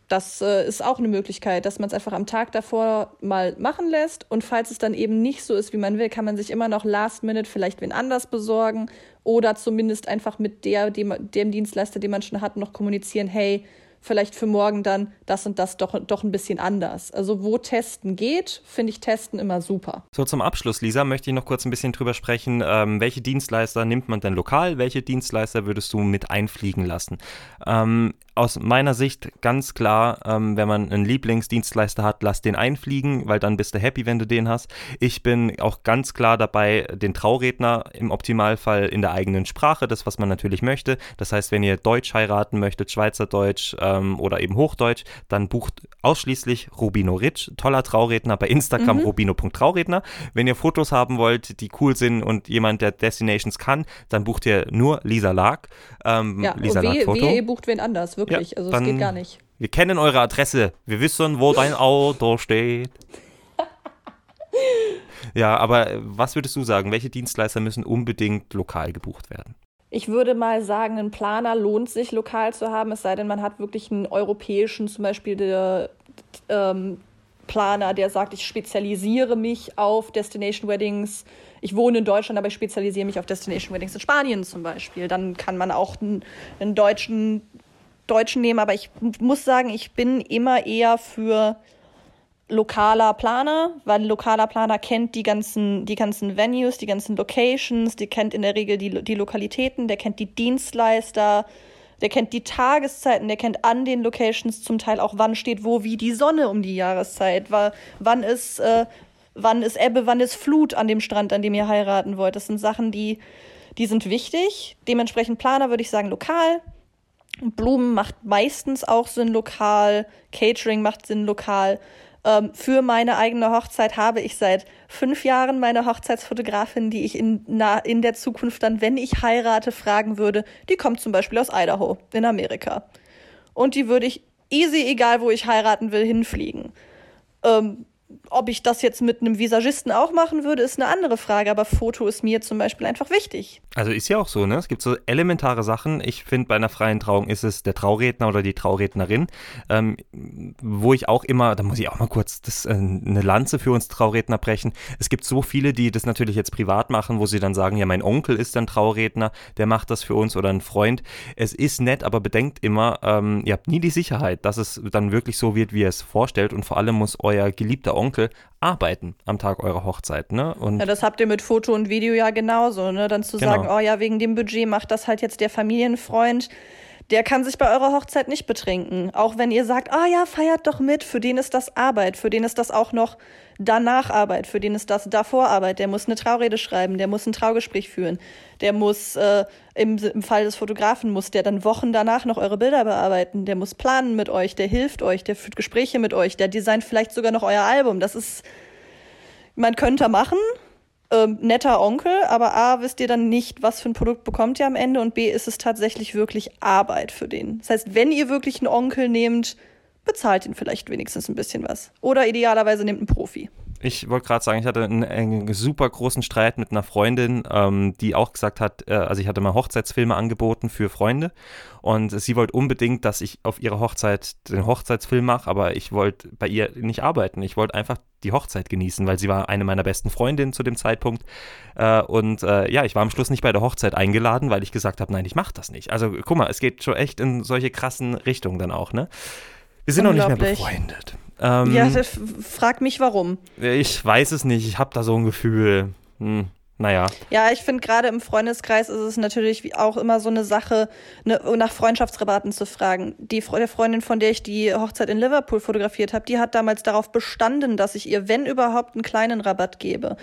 Das äh, ist auch eine Möglichkeit, dass man es einfach am Tag davor mal machen lässt und falls es dann eben nicht so ist, wie man will, kann man sich immer noch last minute vielleicht wen anders besorgen oder zumindest einfach mit der, dem, dem Dienstleister, den man schon hat, noch kommunizieren, hey, vielleicht für morgen dann das und das doch, doch ein bisschen anders. Also wo Testen geht, finde ich Testen immer super. So zum Abschluss, Lisa, möchte ich noch kurz ein bisschen drüber sprechen. Ähm, welche Dienstleister nimmt man denn lokal? Welche Dienstleister würdest du mit einfliegen lassen? Ähm, aus meiner Sicht ganz klar, ähm, wenn man einen Lieblingsdienstleister hat, lass den einfliegen, weil dann bist du happy, wenn du den hast. Ich bin auch ganz klar dabei, den Trauredner im Optimalfall in der eigenen Sprache, das, was man natürlich möchte. Das heißt, wenn ihr Deutsch heiraten möchtet, Schweizerdeutsch ähm, oder eben Hochdeutsch, dann bucht ausschließlich Rubino Rich, toller Trauredner bei Instagram mhm. rubino.trauredner. Wenn ihr Fotos haben wollt, die cool sind und jemand, der Destinations kann, dann bucht ihr nur Lisa Lark. Ähm, ja, Lisa Lark Foto. Wehe, ihr bucht wen anders wirklich. Ja, also es geht gar nicht. Wir kennen eure Adresse. Wir wissen, wo dein Auto steht. ja, aber was würdest du sagen? Welche Dienstleister müssen unbedingt lokal gebucht werden? Ich würde mal sagen, ein Planer lohnt sich lokal zu haben, es sei denn, man hat wirklich einen europäischen, zum Beispiel der, ähm, Planer, der sagt, ich spezialisiere mich auf Destination Weddings. Ich wohne in Deutschland, aber ich spezialisiere mich auf Destination Weddings in Spanien zum Beispiel. Dann kann man auch einen, einen deutschen Deutschen nehmen, aber ich muss sagen, ich bin immer eher für lokaler Planer, weil lokaler Planer kennt die ganzen, die ganzen Venues, die ganzen Locations, die kennt in der Regel die, die Lokalitäten, der kennt die Dienstleister, der kennt die Tageszeiten, der kennt an den Locations zum Teil auch, wann steht wo wie die Sonne um die Jahreszeit, war, wann ist, äh, wann ist Ebbe, wann ist Flut an dem Strand, an dem ihr heiraten wollt. Das sind Sachen, die, die sind wichtig. Dementsprechend Planer würde ich sagen lokal. Blumen macht meistens auch Sinn lokal, Catering macht Sinn lokal. Ähm, für meine eigene Hochzeit habe ich seit fünf Jahren meine Hochzeitsfotografin, die ich in, na, in der Zukunft dann, wenn ich heirate, fragen würde. Die kommt zum Beispiel aus Idaho in Amerika. Und die würde ich easy, egal wo ich heiraten will, hinfliegen. Ähm, ob ich das jetzt mit einem Visagisten auch machen würde, ist eine andere Frage, aber Foto ist mir zum Beispiel einfach wichtig. Also ist ja auch so, ne? Es gibt so elementare Sachen. Ich finde, bei einer freien Trauung ist es der Trauredner oder die Traurednerin, ähm, wo ich auch immer, da muss ich auch mal kurz das, äh, eine Lanze für uns Trauredner brechen. Es gibt so viele, die das natürlich jetzt privat machen, wo sie dann sagen, ja, mein Onkel ist ein Trauredner, der macht das für uns oder ein Freund. Es ist nett, aber bedenkt immer, ähm, ihr habt nie die Sicherheit, dass es dann wirklich so wird, wie ihr es vorstellt und vor allem muss euer geliebter Onkel arbeiten am Tag eurer Hochzeit. Ne? Und ja, das habt ihr mit Foto und Video ja genauso. Ne? Dann zu genau. sagen, oh ja, wegen dem Budget macht das halt jetzt der Familienfreund der kann sich bei eurer Hochzeit nicht betrinken. Auch wenn ihr sagt, ah ja, feiert doch mit, für den ist das Arbeit, für den ist das auch noch danach Arbeit, für den ist das davor Arbeit. Der muss eine Traurede schreiben, der muss ein Traugespräch führen, der muss, äh, im, im Fall des Fotografen, muss der dann Wochen danach noch eure Bilder bearbeiten, der muss planen mit euch, der hilft euch, der führt Gespräche mit euch, der designt vielleicht sogar noch euer Album. Das ist, man könnte machen, ähm, netter Onkel, aber A, wisst ihr dann nicht, was für ein Produkt bekommt ihr am Ende und B, ist es tatsächlich wirklich Arbeit für den. Das heißt, wenn ihr wirklich einen Onkel nehmt, bezahlt ihn vielleicht wenigstens ein bisschen was. Oder idealerweise nehmt einen Profi. Ich wollte gerade sagen, ich hatte einen, einen, super großen Streit mit einer Freundin, ähm, die auch gesagt hat, äh, also ich hatte mal Hochzeitsfilme angeboten für Freunde und sie wollte unbedingt, dass ich auf ihrer Hochzeit den Hochzeitsfilm mache, aber ich wollte bei ihr nicht arbeiten. Ich wollte einfach die Hochzeit genießen, weil sie war eine meiner besten Freundinnen zu dem Zeitpunkt. Äh, und äh, ja, ich war am Schluss nicht bei der Hochzeit eingeladen, weil ich gesagt habe, nein, ich mache das nicht. Also guck mal, es geht schon echt in solche krassen Richtungen dann auch, ne? Wir sind noch nicht mehr befreundet. Ähm, ja, frag mich warum. Ich weiß es nicht. Ich habe da so ein Gefühl. Hm, naja. Ja, ich finde gerade im Freundeskreis ist es natürlich auch immer so eine Sache, ne, nach Freundschaftsrabatten zu fragen. Die der Freundin, von der ich die Hochzeit in Liverpool fotografiert habe, die hat damals darauf bestanden, dass ich ihr, wenn überhaupt, einen kleinen Rabatt gebe.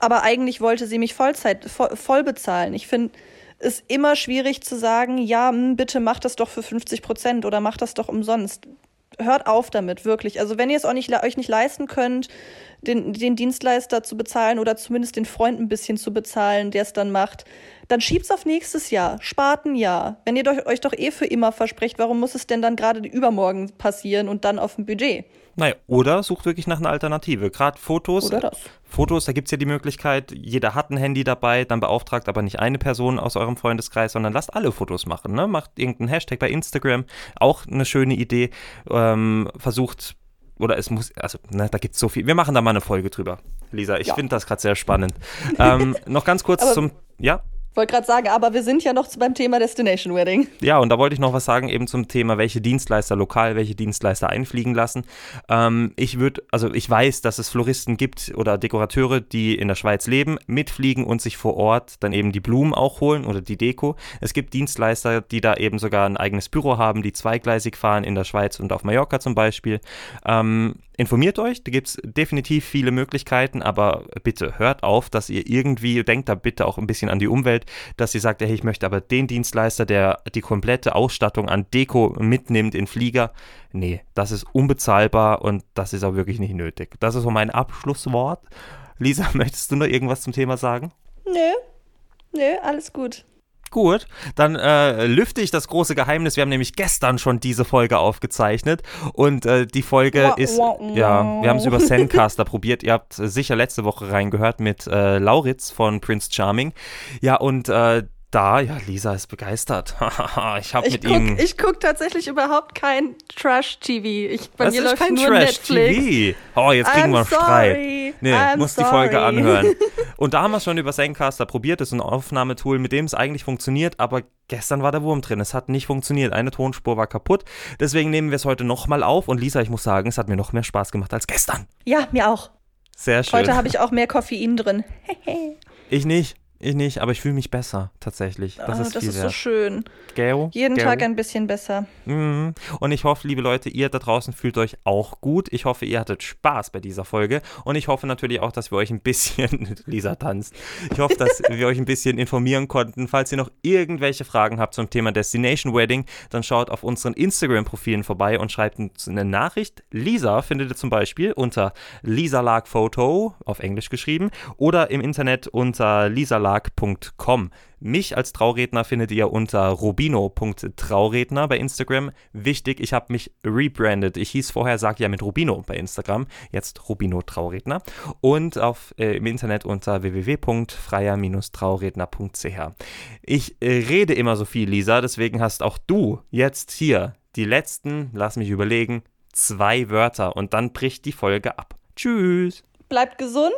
Aber eigentlich wollte sie mich Vollzeit voll, voll bezahlen. Ich finde es immer schwierig zu sagen, ja, hm, bitte mach das doch für 50 Prozent oder mach das doch umsonst hört auf damit, wirklich. Also wenn ihr es auch nicht, euch nicht leisten könnt, den, den Dienstleister zu bezahlen oder zumindest den Freund ein bisschen zu bezahlen, der es dann macht, dann schiebt's auf nächstes Jahr, spart ein Jahr. Wenn ihr euch doch eh für immer versprecht, warum muss es denn dann gerade übermorgen passieren und dann auf dem Budget? Naja, oder sucht wirklich nach einer Alternative. Gerade Fotos. Oder das. Fotos, da gibt es ja die Möglichkeit, jeder hat ein Handy dabei, dann beauftragt aber nicht eine Person aus eurem Freundeskreis, sondern lasst alle Fotos machen. Ne? Macht irgendeinen Hashtag bei Instagram, auch eine schöne Idee. Ähm, versucht oder es muss, also ne, da gibt es so viel. Wir machen da mal eine Folge drüber, Lisa. Ich ja. finde das gerade sehr spannend. ähm, noch ganz kurz aber zum, ja? Wollte gerade sagen, aber wir sind ja noch beim Thema Destination Wedding. Ja, und da wollte ich noch was sagen, eben zum Thema, welche Dienstleister lokal, welche Dienstleister einfliegen lassen. Ähm, ich würde, also ich weiß, dass es Floristen gibt oder Dekorateure, die in der Schweiz leben, mitfliegen und sich vor Ort dann eben die Blumen auch holen oder die Deko. Es gibt Dienstleister, die da eben sogar ein eigenes Büro haben, die zweigleisig fahren in der Schweiz und auf Mallorca zum Beispiel. Ähm, informiert euch, da gibt es definitiv viele Möglichkeiten, aber bitte hört auf, dass ihr irgendwie, denkt da bitte auch ein bisschen an die Umwelt, dass sie sagt, hey, ich möchte aber den Dienstleister, der die komplette Ausstattung an Deko mitnimmt in Flieger. Nee, das ist unbezahlbar und das ist auch wirklich nicht nötig. Das ist so mein Abschlusswort. Lisa, möchtest du noch irgendwas zum Thema sagen? Nö. Nö, alles gut. Gut, dann äh, lüfte ich das große Geheimnis. Wir haben nämlich gestern schon diese Folge aufgezeichnet und äh, die Folge wow, ist, wow, wow. ja, wir haben es über Sandcaster probiert. Ihr habt sicher letzte Woche reingehört mit äh, Lauritz von Prince Charming. Ja, und äh, da, ja, Lisa ist begeistert. ich habe mit guck, ihm. Ich gucke tatsächlich überhaupt kein Trash-TV. Bei das mir ist läuft kein nur Trash-TV. Oh, jetzt kriegen I'm wir Streit. Nee, I'm muss sorry. die Folge anhören. Und da haben wir schon über Zencaster probiert. Das ist ein Aufnahmetool, mit dem es eigentlich funktioniert, aber gestern war der Wurm drin. Es hat nicht funktioniert. Eine Tonspur war kaputt. Deswegen nehmen wir es heute nochmal auf. Und Lisa, ich muss sagen, es hat mir noch mehr Spaß gemacht als gestern. Ja, mir auch. Sehr schön. Heute habe ich auch mehr Koffein drin. ich nicht. Ich nicht, aber ich fühle mich besser, tatsächlich. Das oh, ist, das ist so schön. Gero, Jeden Gero. Tag ein bisschen besser. Mhm. Und ich hoffe, liebe Leute, ihr da draußen fühlt euch auch gut. Ich hoffe, ihr hattet Spaß bei dieser Folge. Und ich hoffe natürlich auch, dass wir euch ein bisschen, Lisa tanzt, ich hoffe, dass wir euch ein bisschen informieren konnten. Falls ihr noch irgendwelche Fragen habt zum Thema Destination Wedding, dann schaut auf unseren Instagram-Profilen vorbei und schreibt uns eine Nachricht. Lisa findet ihr zum Beispiel unter Lisa Lag Photo, auf Englisch geschrieben, oder im Internet unter lisalag.com www.trauredner.com. Mich als Trauredner findet ihr unter rubino.trauredner bei Instagram. Wichtig, ich habe mich rebrandet. Ich hieß vorher, sag ja mit Rubino bei Instagram, jetzt Rubino Trauredner. Und auf, äh, im Internet unter www.freier-trauredner.ch. Ich äh, rede immer so viel, Lisa, deswegen hast auch du jetzt hier die letzten, lass mich überlegen, zwei Wörter und dann bricht die Folge ab. Tschüss. Bleibt gesund.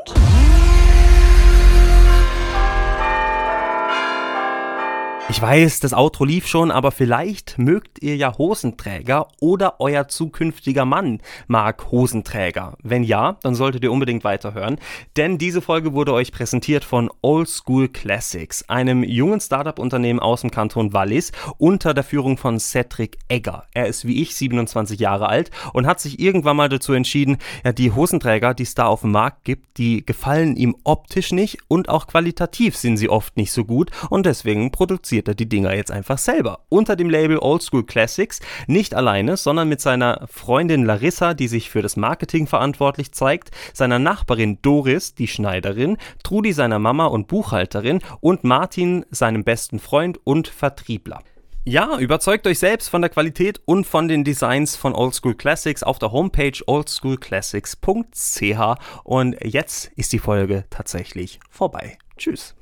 Ich weiß, das Outro lief schon, aber vielleicht mögt ihr ja Hosenträger oder euer zukünftiger Mann mag Hosenträger. Wenn ja, dann solltet ihr unbedingt weiterhören, denn diese Folge wurde euch präsentiert von Old School Classics, einem jungen Startup-Unternehmen aus dem Kanton Wallis unter der Führung von Cedric Egger. Er ist wie ich 27 Jahre alt und hat sich irgendwann mal dazu entschieden, ja, die Hosenträger, die es da auf dem Markt gibt, die gefallen ihm optisch nicht und auch qualitativ sind sie oft nicht so gut und deswegen produziert produziert er die Dinger jetzt einfach selber. Unter dem Label Old School Classics. Nicht alleine, sondern mit seiner Freundin Larissa, die sich für das Marketing verantwortlich zeigt, seiner Nachbarin Doris, die Schneiderin, Trudi seiner Mama und Buchhalterin und Martin, seinem besten Freund und Vertriebler. Ja, überzeugt euch selbst von der Qualität und von den Designs von Old School Classics auf der Homepage oldschoolclassics.ch und jetzt ist die Folge tatsächlich vorbei. Tschüss.